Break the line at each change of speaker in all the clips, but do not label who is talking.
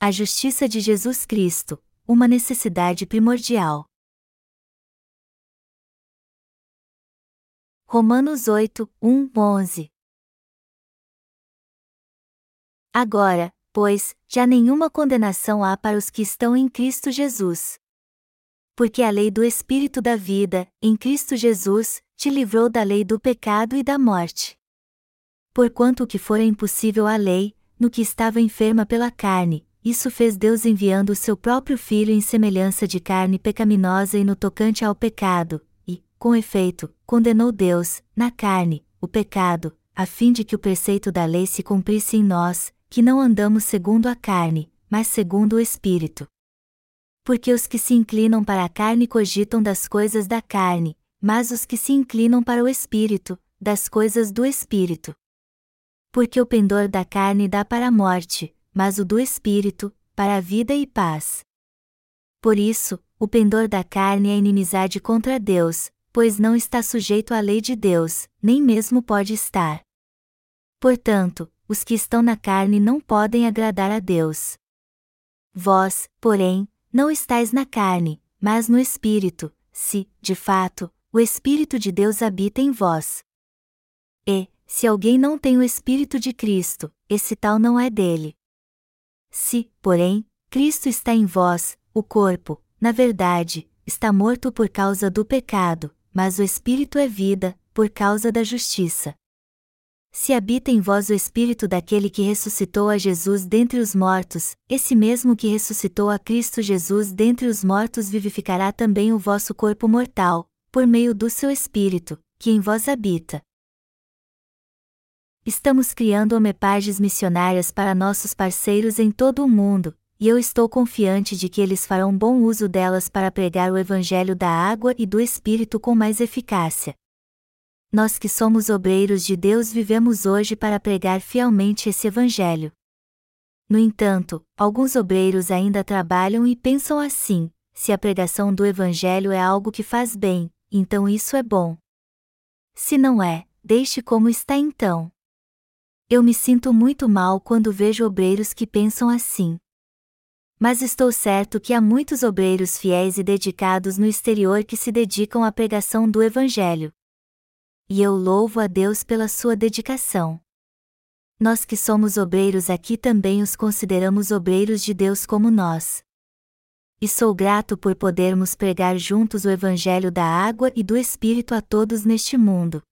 A justiça de Jesus Cristo, uma necessidade primordial. Romanos 8, 1, 11 Agora, pois, já nenhuma condenação há para os que estão em Cristo Jesus. Porque a lei do Espírito da vida, em Cristo Jesus, te livrou da lei do pecado e da morte. Porquanto o que fora impossível à lei, no que estava enferma pela carne, isso fez Deus enviando o seu próprio Filho em semelhança de carne pecaminosa e no tocante ao pecado, e, com efeito, condenou Deus, na carne, o pecado, a fim de que o preceito da lei se cumprisse em nós, que não andamos segundo a carne, mas segundo o Espírito. Porque os que se inclinam para a carne cogitam das coisas da carne, mas os que se inclinam para o Espírito, das coisas do Espírito. Porque o pendor da carne dá para a morte, mas o do Espírito, para a vida e paz. Por isso, o pendor da carne é inimizade contra Deus, pois não está sujeito à lei de Deus, nem mesmo pode estar. Portanto, os que estão na carne não podem agradar a Deus. Vós, porém, não estáis na carne, mas no Espírito, se, de fato, o Espírito de Deus habita em vós. E, se alguém não tem o Espírito de Cristo, esse tal não é dele. Se, porém, Cristo está em vós, o corpo, na verdade, está morto por causa do pecado, mas o Espírito é vida, por causa da justiça. Se habita em vós o Espírito daquele que ressuscitou a Jesus dentre os mortos, esse mesmo que ressuscitou a Cristo Jesus dentre os mortos vivificará também o vosso corpo mortal, por meio do seu Espírito, que em vós habita. Estamos criando homepages missionárias para nossos parceiros em todo o mundo, e eu estou confiante de que eles farão bom uso delas para pregar o Evangelho da água e do Espírito com mais eficácia. Nós que somos obreiros de Deus vivemos hoje para pregar fielmente esse Evangelho. No entanto, alguns obreiros ainda trabalham e pensam assim: se a pregação do Evangelho é algo que faz bem, então isso é bom. Se não é, deixe como está então. Eu me sinto muito mal quando vejo obreiros que pensam assim. Mas estou certo que há muitos obreiros fiéis e dedicados no exterior que se dedicam à pregação do Evangelho e eu louvo a Deus pela sua dedicação. Nós que somos obreiros aqui também os consideramos obreiros de Deus como nós. E sou grato por podermos pregar juntos o Evangelho da água e do Espírito a todos neste mundo.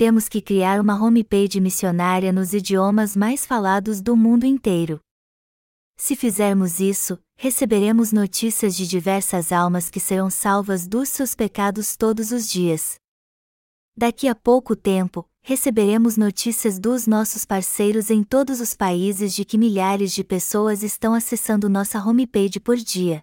Temos que criar uma homepage missionária nos idiomas mais falados do mundo inteiro. Se fizermos isso, receberemos notícias de diversas almas que serão salvas dos seus pecados todos os dias. Daqui a pouco tempo, receberemos notícias dos nossos parceiros em todos os países de que milhares de pessoas estão acessando nossa homepage por dia.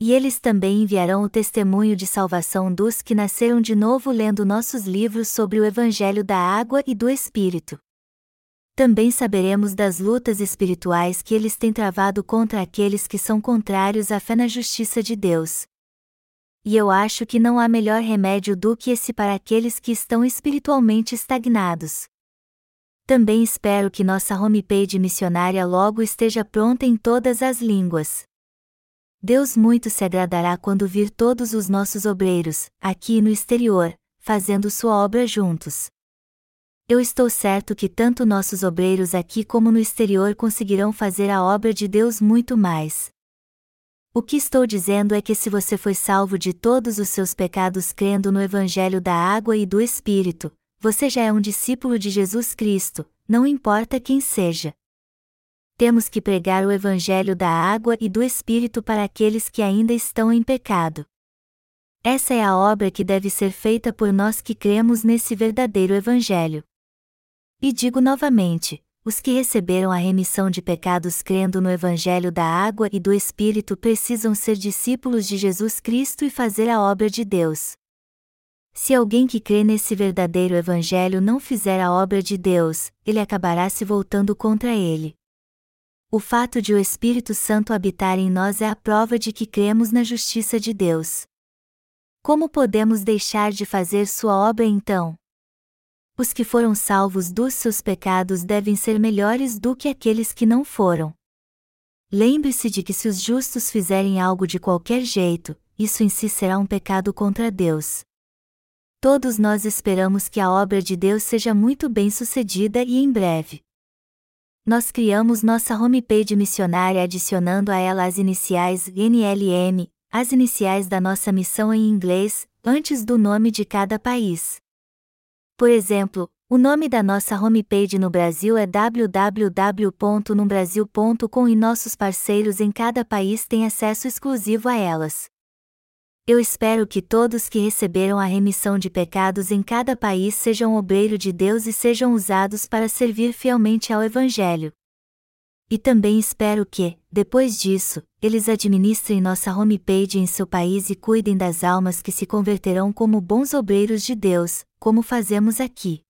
E eles também enviarão o testemunho de salvação dos que nasceram de novo lendo nossos livros sobre o Evangelho da Água e do Espírito. Também saberemos das lutas espirituais que eles têm travado contra aqueles que são contrários à fé na justiça de Deus, e eu acho que não há melhor remédio do que esse para aqueles que estão espiritualmente estagnados. Também espero que nossa homepage missionária logo esteja pronta em todas as línguas. Deus muito se agradará quando vir todos os nossos obreiros, aqui e no exterior, fazendo sua obra juntos. Eu estou certo que tanto nossos obreiros aqui como no exterior conseguirão fazer a obra de Deus muito mais. O que estou dizendo é que se você foi salvo de todos os seus pecados crendo no Evangelho da água e do Espírito, você já é um discípulo de Jesus Cristo, não importa quem seja. Temos que pregar o Evangelho da água e do Espírito para aqueles que ainda estão em pecado. Essa é a obra que deve ser feita por nós que cremos nesse verdadeiro Evangelho. E digo novamente: os que receberam a remissão de pecados crendo no Evangelho da água e do Espírito precisam ser discípulos de Jesus Cristo e fazer a obra de Deus. Se alguém que crê nesse verdadeiro Evangelho não fizer a obra de Deus, ele acabará se voltando contra ele. O fato de o Espírito Santo habitar em nós é a prova de que cremos na justiça de Deus. Como podemos deixar de fazer sua obra então? os que foram salvos dos seus pecados devem ser melhores do que aqueles que não foram. Lembre-se de que se os justos fizerem algo de qualquer jeito, isso em si será um pecado contra Deus. Todos nós esperamos que a obra de Deus seja muito bem sucedida e em breve. Nós criamos nossa homepage missionária adicionando a ela as iniciais NLM, as iniciais da nossa missão em inglês, antes do nome de cada país. Por exemplo, o nome da nossa homepage no Brasil é www.numbrasil.com e nossos parceiros em cada país têm acesso exclusivo a elas. Eu espero que todos que receberam a remissão de pecados em cada país sejam obreiro de Deus e sejam usados para servir fielmente ao Evangelho. E também espero que, depois disso, eles administrem nossa homepage em seu país e cuidem das almas que se converterão como bons obreiros de Deus, como fazemos aqui.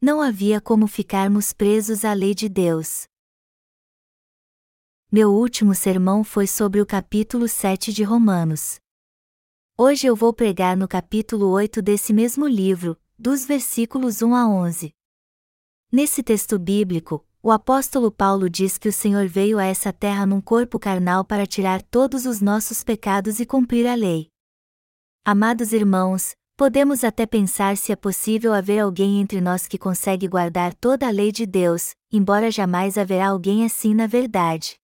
Não havia como ficarmos presos à lei de Deus. Meu último sermão foi sobre o capítulo 7 de Romanos. Hoje eu vou pregar no capítulo 8 desse mesmo livro, dos versículos 1 a 11. Nesse texto bíblico, o apóstolo Paulo diz que o Senhor veio a essa terra num corpo carnal para tirar todos os nossos pecados e cumprir a lei. Amados irmãos, Podemos até pensar se é possível haver alguém entre nós que consegue guardar toda a lei de Deus, embora jamais haverá alguém assim na verdade.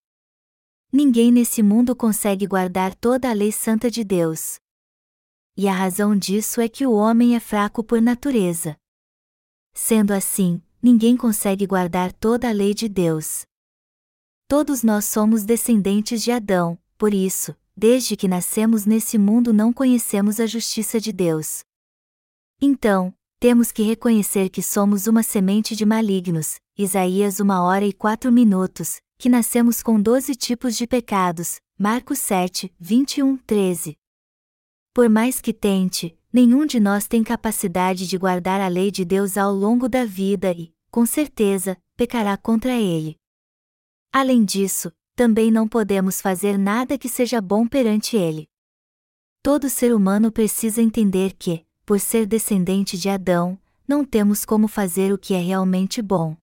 Ninguém nesse mundo consegue guardar toda a lei santa de Deus. E a razão disso é que o homem é fraco por natureza. Sendo assim, ninguém consegue guardar toda a lei de Deus. Todos nós somos descendentes de Adão, por isso, desde que nascemos nesse mundo não conhecemos a justiça de Deus. Então, temos que reconhecer que somos uma semente de malignos, Isaías uma hora e quatro minutos, que nascemos com doze tipos de pecados, Marcos 7, 21, 13. Por mais que tente, nenhum de nós tem capacidade de guardar a lei de Deus ao longo da vida e, com certeza, pecará contra ele. Além disso, também não podemos fazer nada que seja bom perante Ele. Todo ser humano precisa entender que, por ser descendente de Adão, não temos como fazer o que é realmente bom.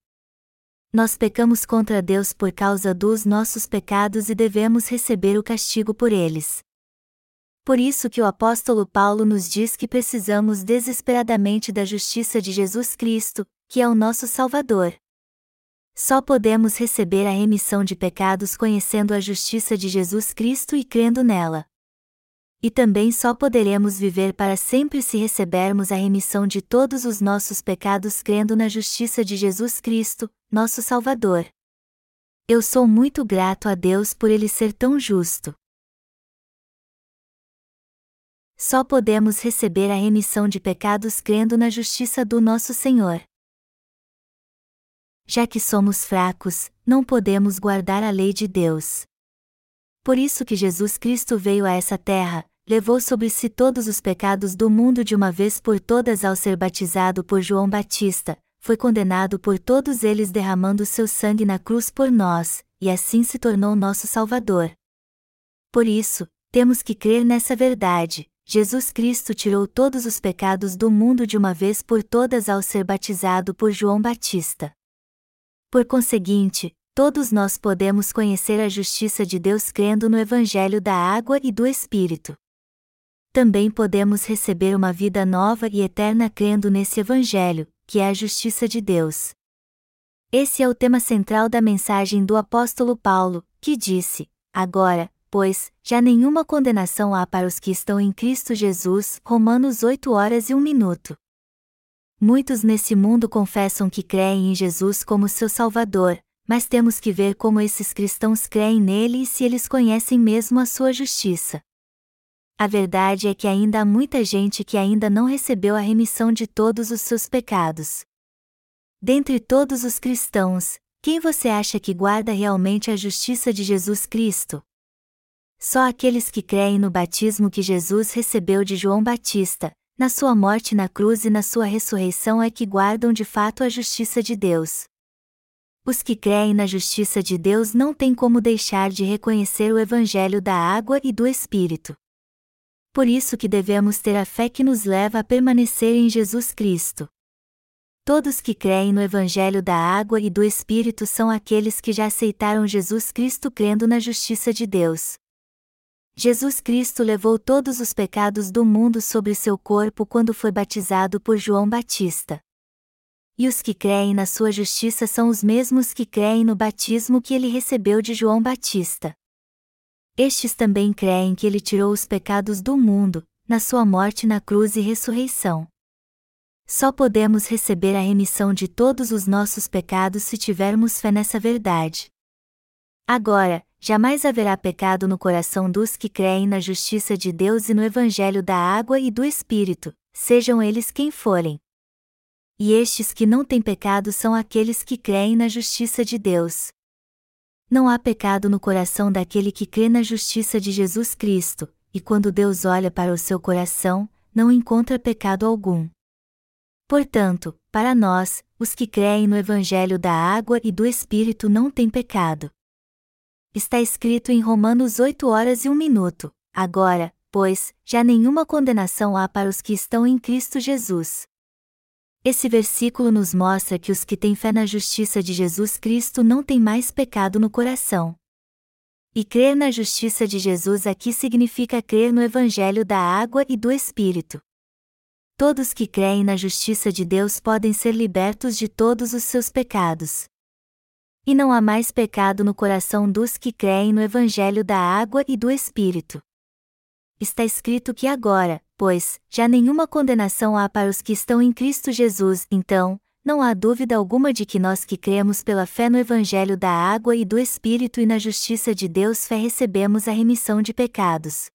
Nós pecamos contra Deus por causa dos nossos pecados e devemos receber o castigo por eles. Por isso que o apóstolo Paulo nos diz que precisamos desesperadamente da justiça de Jesus Cristo, que é o nosso Salvador. Só podemos receber a remissão de pecados conhecendo a justiça de Jesus Cristo e crendo nela. E também só poderemos viver para sempre se recebermos a remissão de todos os nossos pecados crendo na justiça de Jesus Cristo, nosso Salvador. Eu sou muito grato a Deus por ele ser tão justo. Só podemos receber a remissão de pecados crendo na justiça do nosso Senhor já que somos fracos, não podemos guardar a lei de Deus. Por isso que Jesus Cristo veio a essa terra, levou sobre si todos os pecados do mundo de uma vez por todas ao ser batizado por João Batista, foi condenado por todos eles derramando seu sangue na cruz por nós, e assim se tornou nosso Salvador. Por isso, temos que crer nessa verdade. Jesus Cristo tirou todos os pecados do mundo de uma vez por todas ao ser batizado por João Batista. Por conseguinte, todos nós podemos conhecer a justiça de Deus crendo no Evangelho da água e do Espírito. Também podemos receber uma vida nova e eterna crendo nesse Evangelho, que é a justiça de Deus. Esse é o tema central da mensagem do apóstolo Paulo, que disse: Agora, pois, já nenhuma condenação há para os que estão em Cristo Jesus. Romanos 8 horas e 1 minuto. Muitos nesse mundo confessam que creem em Jesus como seu Salvador, mas temos que ver como esses cristãos creem nele e se eles conhecem mesmo a sua justiça. A verdade é que ainda há muita gente que ainda não recebeu a remissão de todos os seus pecados. Dentre todos os cristãos, quem você acha que guarda realmente a justiça de Jesus Cristo? Só aqueles que creem no batismo que Jesus recebeu de João Batista, na sua morte na cruz e na sua ressurreição é que guardam de fato a justiça de Deus. Os que creem na justiça de Deus não têm como deixar de reconhecer o Evangelho da água e do Espírito. Por isso que devemos ter a fé que nos leva a permanecer em Jesus Cristo. Todos que creem no Evangelho da Água e do Espírito são aqueles que já aceitaram Jesus Cristo crendo na justiça de Deus. Jesus Cristo levou todos os pecados do mundo sobre seu corpo quando foi batizado por João Batista. E os que creem na sua justiça são os mesmos que creem no batismo que ele recebeu de João Batista. Estes também creem que ele tirou os pecados do mundo, na sua morte na cruz e ressurreição. Só podemos receber a remissão de todos os nossos pecados se tivermos fé nessa verdade. Agora, jamais haverá pecado no coração dos que creem na justiça de Deus e no Evangelho da água e do Espírito, sejam eles quem forem. E estes que não têm pecado são aqueles que creem na justiça de Deus. Não há pecado no coração daquele que crê na justiça de Jesus Cristo, e quando Deus olha para o seu coração, não encontra pecado algum. Portanto, para nós, os que creem no Evangelho da Água e do Espírito não têm pecado. Está escrito em Romanos 8 horas e 1 minuto. Agora, pois, já nenhuma condenação há para os que estão em Cristo Jesus. Esse versículo nos mostra que os que têm fé na justiça de Jesus Cristo não têm mais pecado no coração. E crer na justiça de Jesus aqui significa crer no Evangelho da Água e do Espírito todos que creem na justiça de Deus podem ser libertos de todos os seus pecados. E não há mais pecado no coração dos que creem no Evangelho da água e do Espírito. Está escrito que agora, pois, já nenhuma condenação há para os que estão em Cristo Jesus, então, não há dúvida alguma de que nós que cremos pela fé no Evangelho da água e do Espírito e na justiça de Deus fé recebemos a remissão de pecados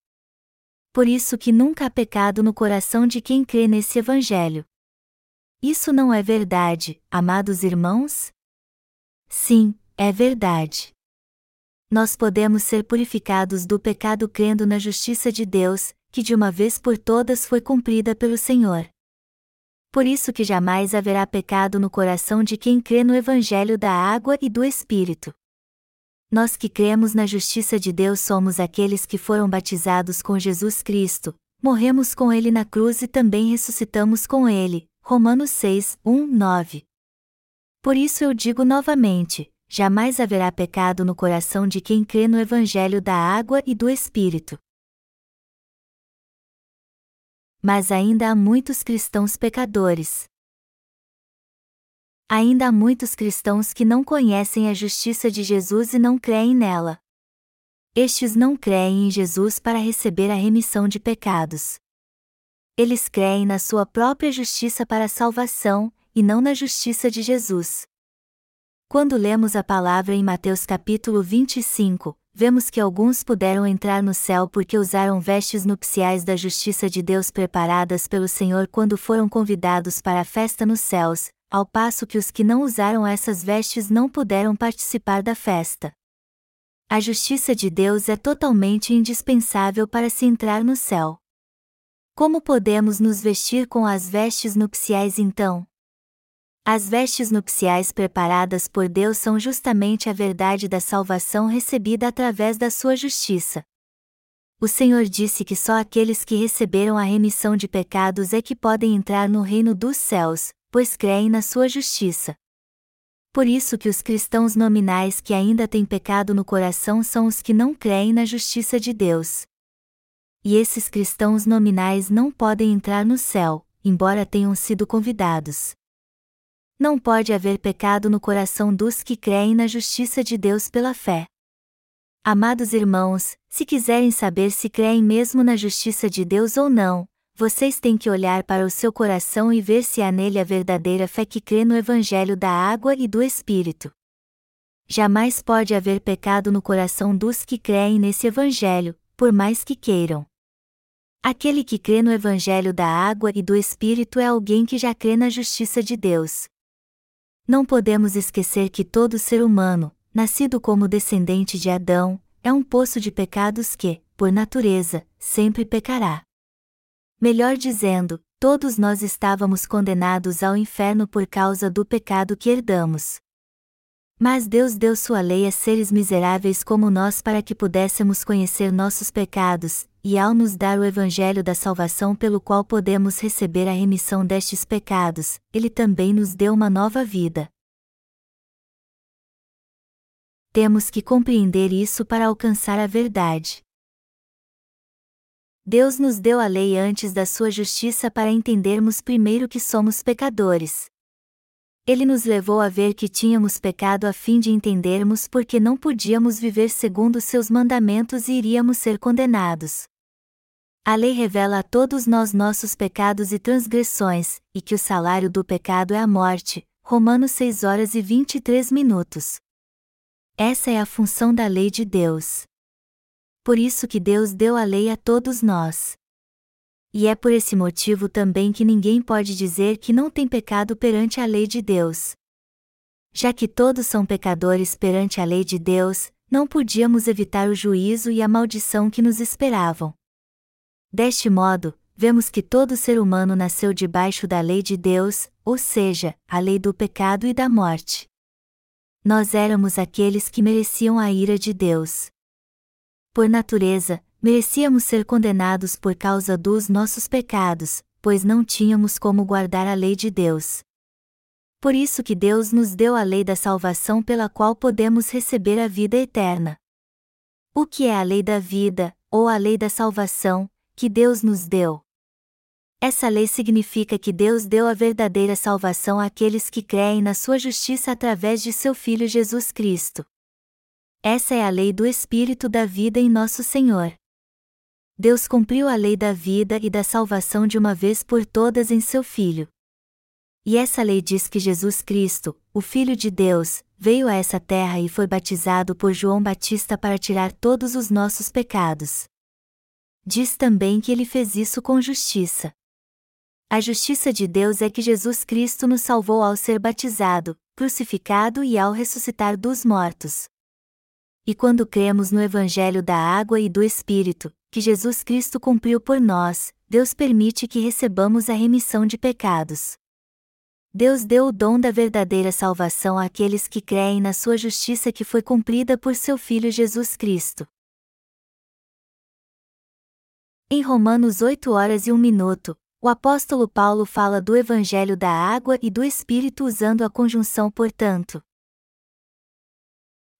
por isso que nunca há pecado no coração de quem crê nesse Evangelho. Isso não é verdade, amados irmãos? Sim, é verdade. Nós podemos ser purificados do pecado crendo na justiça de Deus, que de uma vez por todas foi cumprida pelo Senhor. Por isso que jamais haverá pecado no coração de quem crê no Evangelho da água e do Espírito. Nós que cremos na justiça de Deus somos aqueles que foram batizados com Jesus Cristo, morremos com Ele na cruz e também ressuscitamos com Ele. Romanos 6, 1, 9. Por isso eu digo novamente: jamais haverá pecado no coração de quem crê no Evangelho da água e do Espírito. Mas ainda há muitos cristãos pecadores. Ainda há muitos cristãos que não conhecem a justiça de Jesus e não creem nela. Estes não creem em Jesus para receber a remissão de pecados. Eles creem na sua própria justiça para a salvação, e não na justiça de Jesus. Quando lemos a palavra em Mateus capítulo 25, vemos que alguns puderam entrar no céu porque usaram vestes nupciais da justiça de Deus preparadas pelo Senhor quando foram convidados para a festa nos céus, ao passo que os que não usaram essas vestes não puderam participar da festa. A justiça de Deus é totalmente indispensável para se entrar no céu. Como podemos nos vestir com as vestes nupciais então? As vestes nupciais preparadas por Deus são justamente a verdade da salvação recebida através da sua justiça. O Senhor disse que só aqueles que receberam a remissão de pecados é que podem entrar no reino dos céus, pois creem na sua justiça. Por isso que os cristãos nominais que ainda têm pecado no coração são os que não creem na justiça de Deus. E esses cristãos nominais não podem entrar no céu, embora tenham sido convidados. Não pode haver pecado no coração dos que creem na justiça de Deus pela fé. Amados irmãos, se quiserem saber se creem mesmo na justiça de Deus ou não, vocês têm que olhar para o seu coração e ver se há nele a verdadeira fé que crê no Evangelho da água e do Espírito. Jamais pode haver pecado no coração dos que creem nesse Evangelho, por mais que queiram. Aquele que crê no Evangelho da água e do Espírito é alguém que já crê na justiça de Deus. Não podemos esquecer que todo ser humano, nascido como descendente de Adão, é um poço de pecados que, por natureza, sempre pecará. Melhor dizendo, todos nós estávamos condenados ao inferno por causa do pecado que herdamos. Mas Deus deu sua lei a seres miseráveis como nós para que pudéssemos conhecer nossos pecados, e ao nos dar o Evangelho da salvação pelo qual podemos receber a remissão destes pecados, Ele também nos deu uma nova vida. Temos que compreender isso para alcançar a verdade. Deus nos deu a lei antes da sua justiça para entendermos primeiro que somos pecadores. Ele nos levou a ver que tínhamos pecado a fim de entendermos porque não podíamos viver segundo seus mandamentos e iríamos ser condenados. A lei revela a todos nós nossos pecados e transgressões, e que o salário do pecado é a morte. Romanos 6 horas e 23 minutos. Essa é a função da lei de Deus. Por isso que Deus deu a lei a todos nós. E é por esse motivo também que ninguém pode dizer que não tem pecado perante a lei de Deus. Já que todos são pecadores perante a lei de Deus, não podíamos evitar o juízo e a maldição que nos esperavam. Deste modo, vemos que todo ser humano nasceu debaixo da lei de Deus, ou seja, a lei do pecado e da morte. Nós éramos aqueles que mereciam a ira de Deus. Por natureza, merecíamos ser condenados por causa dos nossos pecados, pois não tínhamos como guardar a lei de Deus. Por isso que Deus nos deu a lei da salvação pela qual podemos receber a vida eterna. O que é a lei da vida, ou a lei da salvação, que Deus nos deu? Essa lei significa que Deus deu a verdadeira salvação àqueles que creem na sua justiça através de seu Filho Jesus Cristo. Essa é a lei do Espírito da vida em nosso Senhor. Deus cumpriu a lei da vida e da salvação de uma vez por todas em seu Filho. E essa lei diz que Jesus Cristo, o Filho de Deus, veio a essa terra e foi batizado por João Batista para tirar todos os nossos pecados. Diz também que ele fez isso com justiça. A justiça de Deus é que Jesus Cristo nos salvou ao ser batizado, crucificado e ao ressuscitar dos mortos. E quando cremos no Evangelho da água e do Espírito, que Jesus Cristo cumpriu por nós, Deus permite que recebamos a remissão de pecados. Deus deu o dom da verdadeira salvação àqueles que creem na sua justiça que foi cumprida por seu Filho Jesus Cristo. Em Romanos 8 horas e 1 minuto, o apóstolo Paulo fala do Evangelho da água e do Espírito usando a conjunção portanto,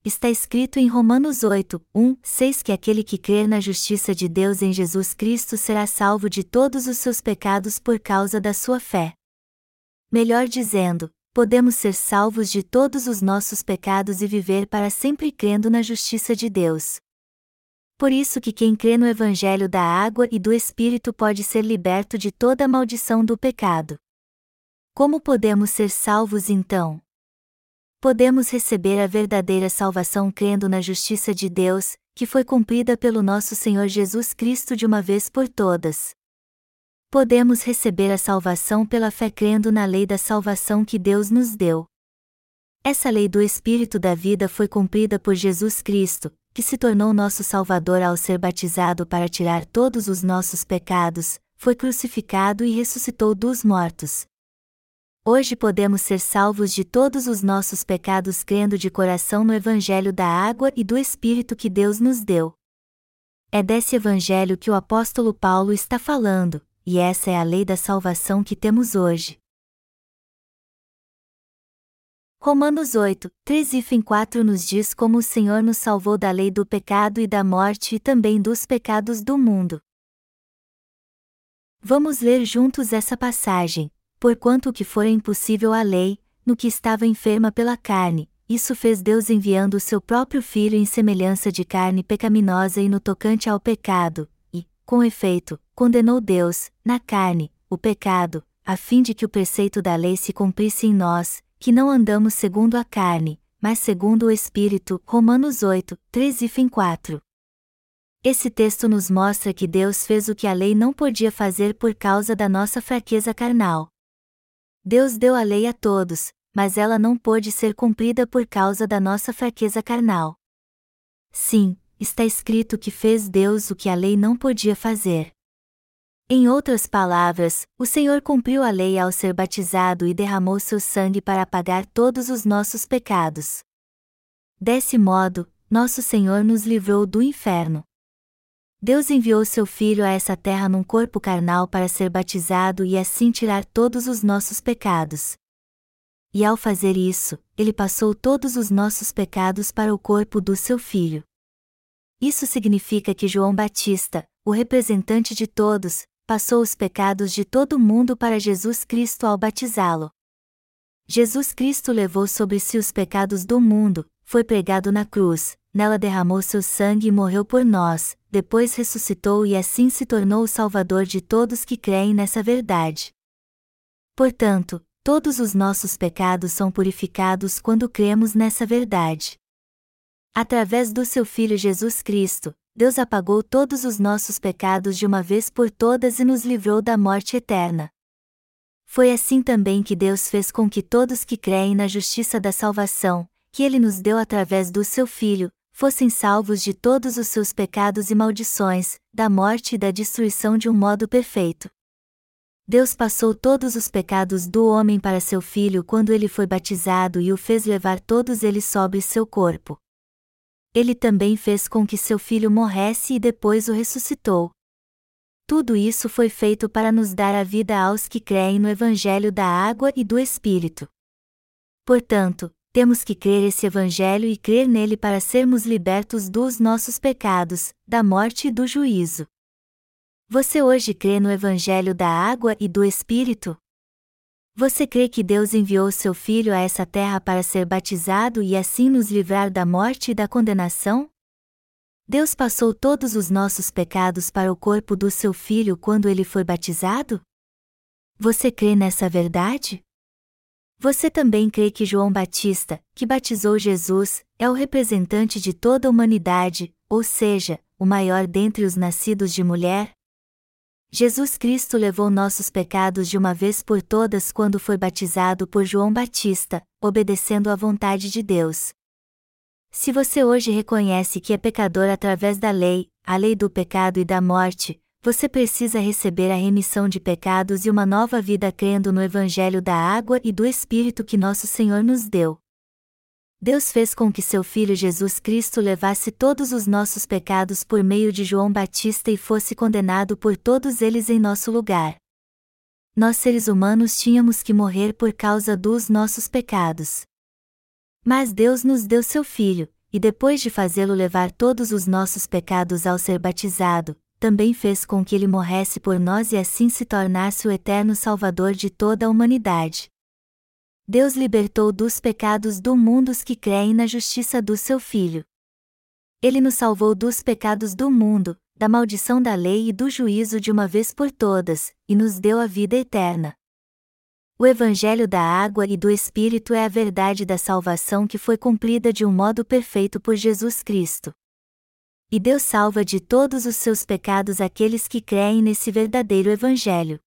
Está escrito em Romanos 8, 1, 6 que aquele que crer na justiça de Deus em Jesus Cristo será salvo de todos os seus pecados por causa da sua fé. Melhor dizendo, podemos ser salvos de todos os nossos pecados e viver para sempre crendo na justiça de Deus. Por isso que quem crê no evangelho da água e do espírito pode ser liberto de toda a maldição do pecado. Como podemos ser salvos então? podemos receber a verdadeira salvação crendo na justiça de Deus, que foi cumprida pelo nosso Senhor Jesus Cristo de uma vez por todas. Podemos receber a salvação pela fé crendo na lei da salvação que Deus nos deu. Essa lei do Espírito da vida foi cumprida por Jesus Cristo, que se tornou nosso Salvador ao ser batizado para tirar todos os nossos pecados, foi crucificado e ressuscitou dos mortos. Hoje podemos ser salvos de todos os nossos pecados crendo de coração no Evangelho da água e do Espírito que Deus nos deu. É desse Evangelho que o apóstolo Paulo está falando, e essa é a lei da salvação que temos hoje. Romanos 8, 3 e 4 nos diz como o Senhor nos salvou da lei do pecado e da morte e também dos pecados do mundo. Vamos ler juntos essa passagem, porquanto o que fora impossível à lei, no que estava enferma pela carne, isso fez Deus enviando o seu próprio Filho em semelhança de carne pecaminosa e no tocante ao pecado, e, com efeito, condenou Deus, na carne, o pecado, a fim de que o preceito da lei se cumprisse em nós, que não andamos segundo a carne, mas segundo o Espírito. Romanos 8, 13 e 4. Esse texto nos mostra que Deus fez o que a lei não podia fazer por causa da nossa fraqueza carnal. Deus deu a lei a todos, mas ela não pôde ser cumprida por causa da nossa fraqueza carnal. Sim, está escrito que fez Deus o que a lei não podia fazer. Em outras palavras, o Senhor cumpriu a lei ao ser batizado e derramou seu sangue para apagar todos os nossos pecados. Desse modo, nosso Senhor nos livrou do inferno. Deus enviou seu Filho a essa terra num corpo carnal para ser batizado e assim tirar todos os nossos pecados. E ao fazer isso, ele passou todos os nossos pecados para o corpo do seu Filho. Isso significa que João Batista, o representante de todos, passou os pecados de todo mundo para Jesus Cristo ao batizá-lo. Jesus Cristo levou sobre si os pecados do mundo, foi pregado na cruz, nela derramou seu sangue e morreu por nós, depois ressuscitou e assim se tornou o Salvador de todos que creem nessa verdade. Portanto, todos os nossos pecados são purificados quando cremos nessa verdade. Através do seu Filho Jesus Cristo, Deus apagou todos os nossos pecados de uma vez por todas e nos livrou da morte eterna. Foi assim também que Deus fez com que todos que creem na justiça da salvação, que Ele nos deu através do Seu Filho, fossem salvos de todos os seus pecados e maldições, da morte e da destruição de um modo perfeito. Deus passou todos os pecados do homem para seu filho quando ele foi batizado e o fez levar todos eles sobre seu corpo. Ele também fez com que seu filho morresse e depois o ressuscitou. Tudo isso foi feito para nos dar a vida aos que creem no Evangelho da Água e do Espírito. Portanto, temos que crer esse Evangelho e crer nele para sermos libertos dos nossos pecados, da morte e do juízo. Você hoje crê no Evangelho da Água e do Espírito? Você crê que Deus enviou seu Filho a essa terra para ser batizado e assim nos livrar da morte e da condenação? Deus passou todos os nossos pecados para o corpo do seu filho quando ele foi batizado? Você crê nessa verdade? Você também crê que João Batista, que batizou Jesus, é o representante de toda a humanidade, ou seja, o maior dentre os nascidos de mulher? Jesus Cristo levou nossos pecados de uma vez por todas quando foi batizado por João Batista, obedecendo à vontade de Deus. Se você hoje reconhece que é pecador através da lei, a lei do pecado e da morte, você precisa receber a remissão de pecados e uma nova vida crendo no Evangelho da água e do Espírito que nosso Senhor nos deu. Deus fez com que seu Filho Jesus Cristo levasse todos os nossos pecados por meio de João Batista e fosse condenado por todos eles em nosso lugar. Nós seres humanos tínhamos que morrer por causa dos nossos pecados. Mas Deus nos deu seu Filho, e depois de fazê-lo levar todos os nossos pecados ao ser batizado, também fez com que ele morresse por nós e assim se tornasse o eterno Salvador de toda a humanidade. Deus libertou dos pecados do mundo os que creem na justiça do seu Filho. Ele nos salvou dos pecados do mundo, da maldição da lei e do juízo de uma vez por todas, e nos deu a vida eterna. O Evangelho da água e do Espírito é a verdade da salvação que foi cumprida de um modo perfeito por Jesus Cristo. E Deus salva de todos os seus pecados aqueles que creem nesse verdadeiro Evangelho.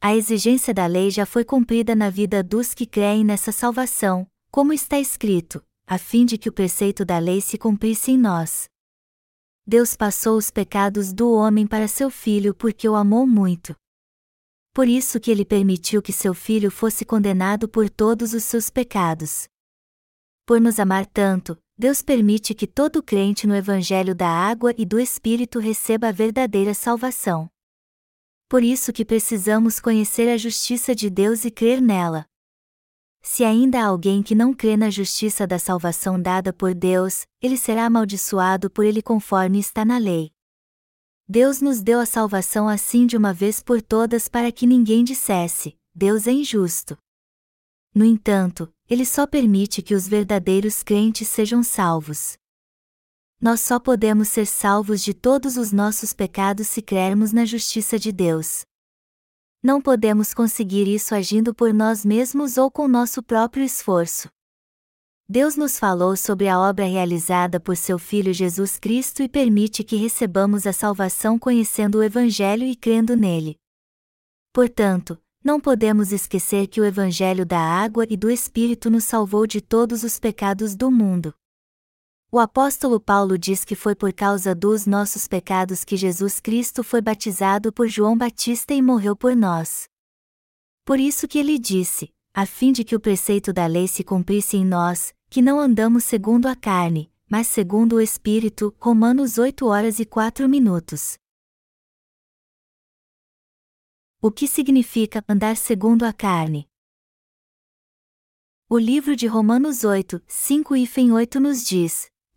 A exigência da lei já foi cumprida na vida dos que creem nessa salvação, como está escrito, a fim de que o preceito da lei se cumprisse em nós. Deus passou os pecados do homem para seu filho porque o amou muito por isso que ele permitiu que seu filho fosse condenado por todos os seus pecados. Por nos amar tanto, Deus permite que todo crente no Evangelho da água e do Espírito receba a verdadeira salvação. Por isso que precisamos conhecer a justiça de Deus e crer nela. Se ainda há alguém que não crê na justiça da salvação dada por Deus, ele será amaldiçoado por ele conforme está na lei. Deus nos deu a salvação assim de uma vez por todas para que ninguém dissesse: Deus é injusto. No entanto, Ele só permite que os verdadeiros crentes sejam salvos. Nós só podemos ser salvos de todos os nossos pecados se crermos na justiça de Deus. Não podemos conseguir isso agindo por nós mesmos ou com nosso próprio esforço. Deus nos falou sobre a obra realizada por seu Filho Jesus Cristo e permite que recebamos a salvação conhecendo o Evangelho e crendo nele. Portanto, não podemos esquecer que o Evangelho da água e do Espírito nos salvou de todos os pecados do mundo. O apóstolo Paulo diz que foi por causa dos nossos pecados que Jesus Cristo foi batizado por João Batista e morreu por nós. Por isso que ele disse: a fim de que o preceito da lei se cumprisse em nós, que não andamos segundo a carne, mas segundo o Espírito. Romanos 8 horas e 4 minutos. O que significa andar segundo a carne? O livro de Romanos 8, 5 e 8 nos diz: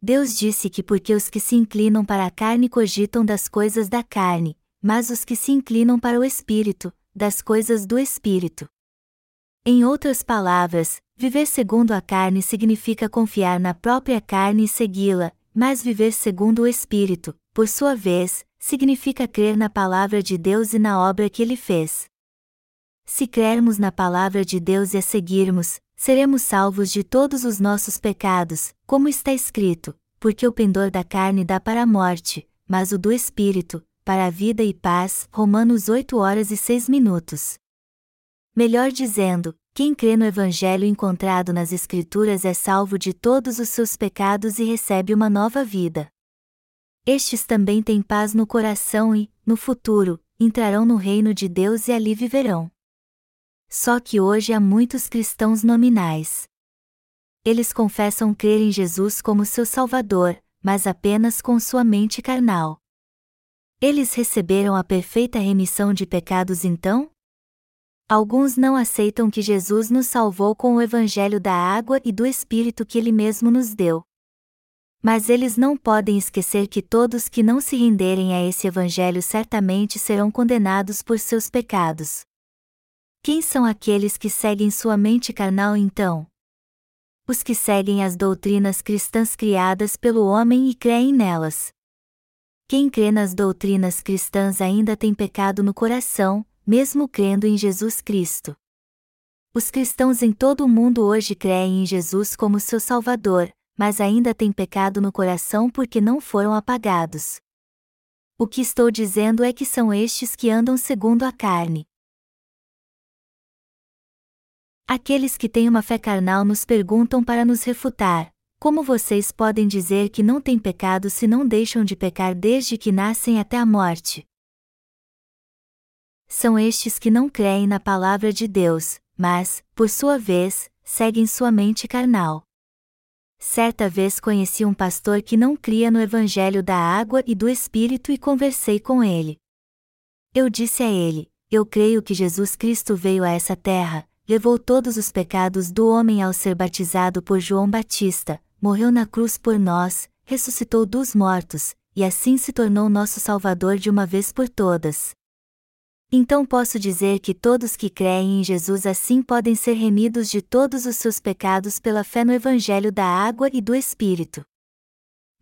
Deus disse que porque os que se inclinam para a carne cogitam das coisas da carne, mas os que se inclinam para o espírito, das coisas do espírito. Em outras palavras, viver segundo a carne significa confiar na própria carne e segui-la, mas viver segundo o espírito, por sua vez, significa crer na palavra de Deus e na obra que ele fez. Se crermos na palavra de Deus e a seguirmos, seremos salvos de todos os nossos pecados, como está escrito, porque o pendor da carne dá para a morte, mas o do espírito, para a vida e paz. Romanos 8 horas e 6 minutos. Melhor dizendo, quem crê no evangelho encontrado nas Escrituras é salvo de todos os seus pecados e recebe uma nova vida. Estes também têm paz no coração e, no futuro, entrarão no reino de Deus e ali viverão. Só que hoje há muitos cristãos nominais. Eles confessam crer em Jesus como seu Salvador, mas apenas com sua mente carnal. Eles receberam a perfeita remissão de pecados então? Alguns não aceitam que Jesus nos salvou com o Evangelho da água e do Espírito que Ele mesmo nos deu. Mas eles não podem esquecer que todos que não se renderem a esse Evangelho certamente serão condenados por seus pecados. Quem são aqueles que seguem sua mente carnal então? Os que seguem as doutrinas cristãs criadas pelo homem e creem nelas. Quem crê nas doutrinas cristãs ainda tem pecado no coração, mesmo crendo em Jesus Cristo. Os cristãos em todo o mundo hoje creem em Jesus como seu Salvador, mas ainda têm pecado no coração porque não foram apagados. O que estou dizendo é que são estes que andam segundo a carne. Aqueles que têm uma fé carnal nos perguntam para nos refutar: como vocês podem dizer que não têm pecado se não deixam de pecar desde que nascem até a morte? São estes que não creem na palavra de Deus, mas, por sua vez, seguem sua mente carnal. Certa vez conheci um pastor que não cria no Evangelho da água e do Espírito e conversei com ele. Eu disse a ele: Eu creio que Jesus Cristo veio a essa terra, levou todos os pecados do homem ao ser batizado por João Batista, morreu na cruz por nós, ressuscitou dos mortos, e assim se tornou nosso Salvador de uma vez por todas. Então posso dizer que todos que creem em Jesus assim podem ser remidos de todos os seus pecados pela fé no Evangelho da água e do Espírito.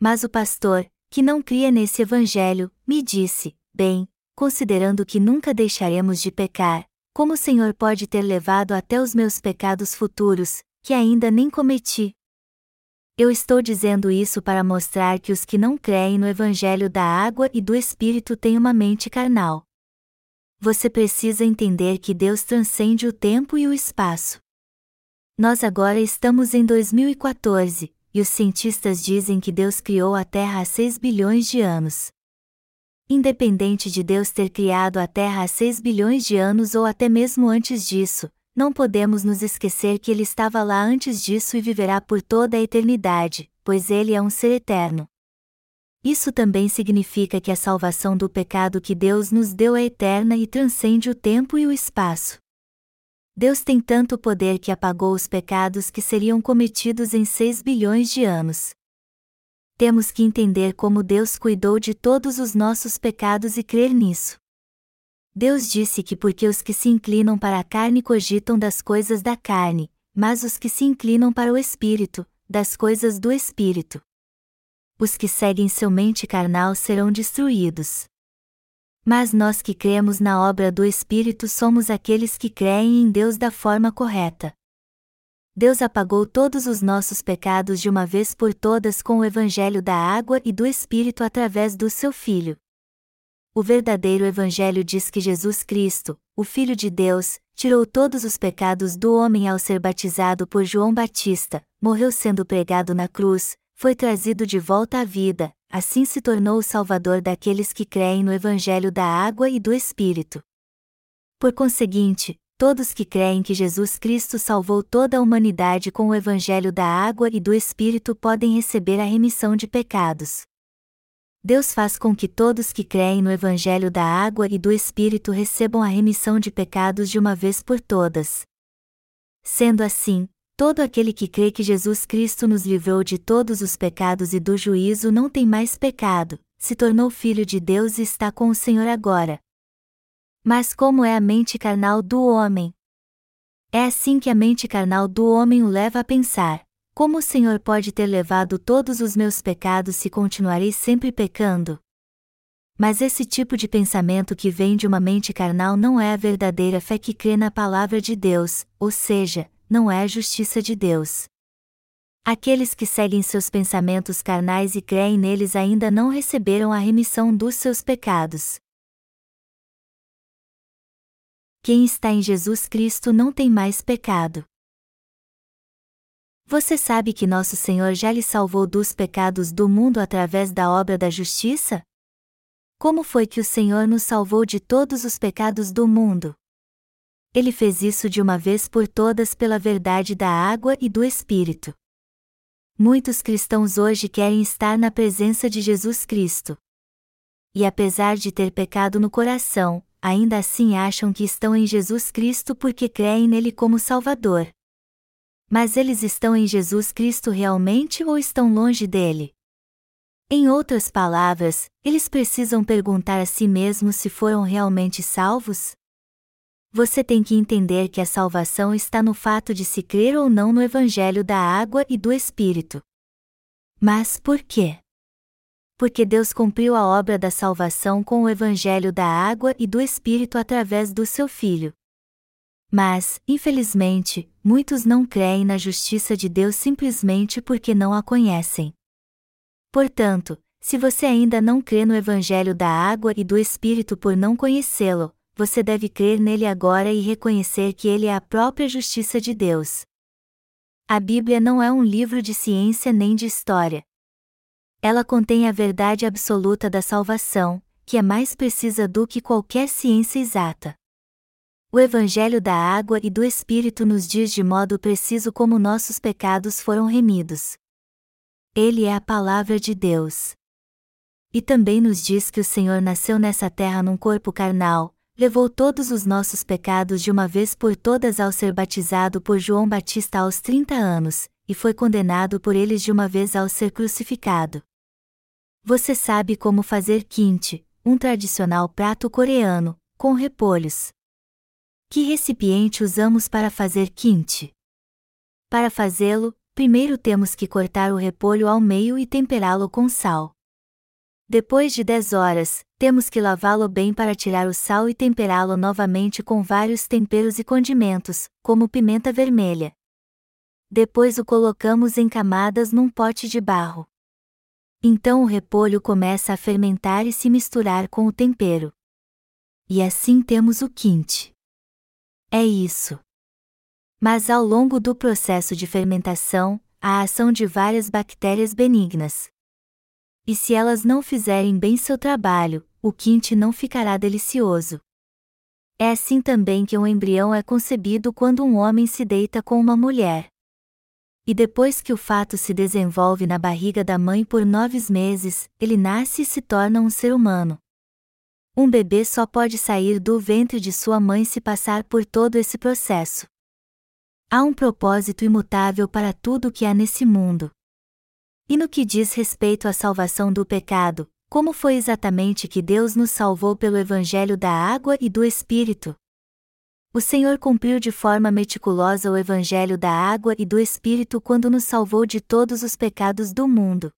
Mas o pastor, que não cria nesse Evangelho, me disse: Bem, considerando que nunca deixaremos de pecar, como o Senhor pode ter levado até os meus pecados futuros, que ainda nem cometi? Eu estou dizendo isso para mostrar que os que não creem no Evangelho da água e do Espírito têm uma mente carnal você precisa entender que Deus transcende o tempo e o espaço. Nós agora estamos em 2014, e os cientistas dizem que Deus criou a Terra há 6 bilhões de anos. Independente de Deus ter criado a Terra há 6 bilhões de anos ou até mesmo antes disso, não podemos nos esquecer que Ele estava lá antes disso e viverá por toda a eternidade, pois Ele é um ser eterno. Isso também significa que a salvação do pecado que Deus nos deu é eterna e transcende o tempo e o espaço. Deus tem tanto poder que apagou os pecados que seriam cometidos em 6 bilhões de anos. Temos que entender como Deus cuidou de todos os nossos pecados e crer nisso. Deus disse que porque os que se inclinam para a carne cogitam das coisas da carne, mas os que se inclinam para o espírito, das coisas do espírito os que seguem seu mente carnal serão destruídos. Mas nós que cremos na obra do Espírito somos aqueles que creem em Deus da forma correta. Deus apagou todos os nossos pecados de uma vez por todas com o Evangelho da água e do Espírito através do seu Filho. O verdadeiro Evangelho diz que Jesus Cristo, o Filho de Deus, tirou todos os pecados do homem ao ser batizado por João Batista, morreu sendo pregado na cruz, foi trazido de volta à vida, assim se tornou o Salvador daqueles que creem no Evangelho da água e do Espírito. Por conseguinte, todos que creem que Jesus Cristo salvou toda a humanidade com o Evangelho da água e do Espírito podem receber a remissão de pecados. Deus faz com que todos que creem no Evangelho da água e do Espírito recebam a remissão de pecados de uma vez por todas. Sendo assim, todo aquele que crê que Jesus Cristo nos livrou de todos os pecados e do juízo não tem mais pecado, se tornou filho de Deus e está com o Senhor agora. Mas como é a mente carnal do homem? É assim que a mente carnal do homem o leva a pensar: como o Senhor pode ter levado todos os meus pecados se continuarei sempre pecando? Mas esse tipo de pensamento que vem de uma mente carnal não é a verdadeira fé que crê na palavra de Deus, ou seja, não é a justiça de Deus. Aqueles que seguem seus pensamentos carnais e creem neles ainda não receberam a remissão dos seus pecados. Quem está em Jesus Cristo não tem mais pecado. Você sabe que nosso Senhor já lhe salvou dos pecados do mundo através da obra da justiça? Como foi que o Senhor nos salvou de todos os pecados do mundo? Ele fez isso de uma vez por todas pela verdade da água e do Espírito. Muitos cristãos hoje querem estar na presença de Jesus Cristo. E apesar de ter pecado no coração, ainda assim acham que estão em Jesus Cristo porque creem nele como Salvador. Mas eles estão em Jesus Cristo realmente ou estão longe dele? Em outras palavras, eles precisam perguntar a si mesmos se foram realmente salvos? Você tem que entender que a salvação está no fato de se crer ou não no Evangelho da água e do Espírito. Mas por quê? Porque Deus cumpriu a obra da salvação com o Evangelho da água e do Espírito através do seu Filho. Mas, infelizmente, muitos não creem na justiça de Deus simplesmente porque não a conhecem. Portanto, se você ainda não crê no Evangelho da água e do Espírito por não conhecê-lo, você deve crer nele agora e reconhecer que ele é a própria justiça de Deus. A Bíblia não é um livro de ciência nem de história. Ela contém a verdade absoluta da salvação, que é mais precisa do que qualquer ciência exata. O Evangelho da Água e do Espírito nos diz de modo preciso como nossos pecados foram remidos. Ele é a palavra de Deus. E também nos diz que o Senhor nasceu nessa terra num corpo carnal, levou todos os nossos pecados de uma vez por todas ao ser batizado por João Batista aos 30 anos, e foi condenado por eles de uma vez ao ser crucificado. Você sabe como fazer quinte, um tradicional prato coreano, com repolhos. Que recipiente usamos para fazer quinte? Para fazê-lo, primeiro temos que cortar o repolho ao meio e temperá-lo com sal. Depois de 10 horas, temos que lavá-lo bem para tirar o sal e temperá-lo novamente com vários temperos e condimentos, como pimenta vermelha. Depois o colocamos em camadas num pote de barro. Então o repolho começa a fermentar e se misturar com o tempero. E assim temos o quinte. É isso. Mas ao longo do processo de fermentação, há a ação de várias bactérias benignas. E se elas não fizerem bem seu trabalho, o quinte não ficará delicioso. É assim também que um embrião é concebido quando um homem se deita com uma mulher. E depois que o fato se desenvolve na barriga da mãe por nove meses, ele nasce e se torna um ser humano. Um bebê só pode sair do ventre de sua mãe se passar por todo esse processo. Há um propósito imutável para tudo o que há nesse mundo. E no que diz respeito à salvação do pecado, como foi exatamente que Deus nos salvou pelo Evangelho da água e do Espírito? O Senhor cumpriu de forma meticulosa o Evangelho da água e do Espírito quando nos salvou de todos os pecados do mundo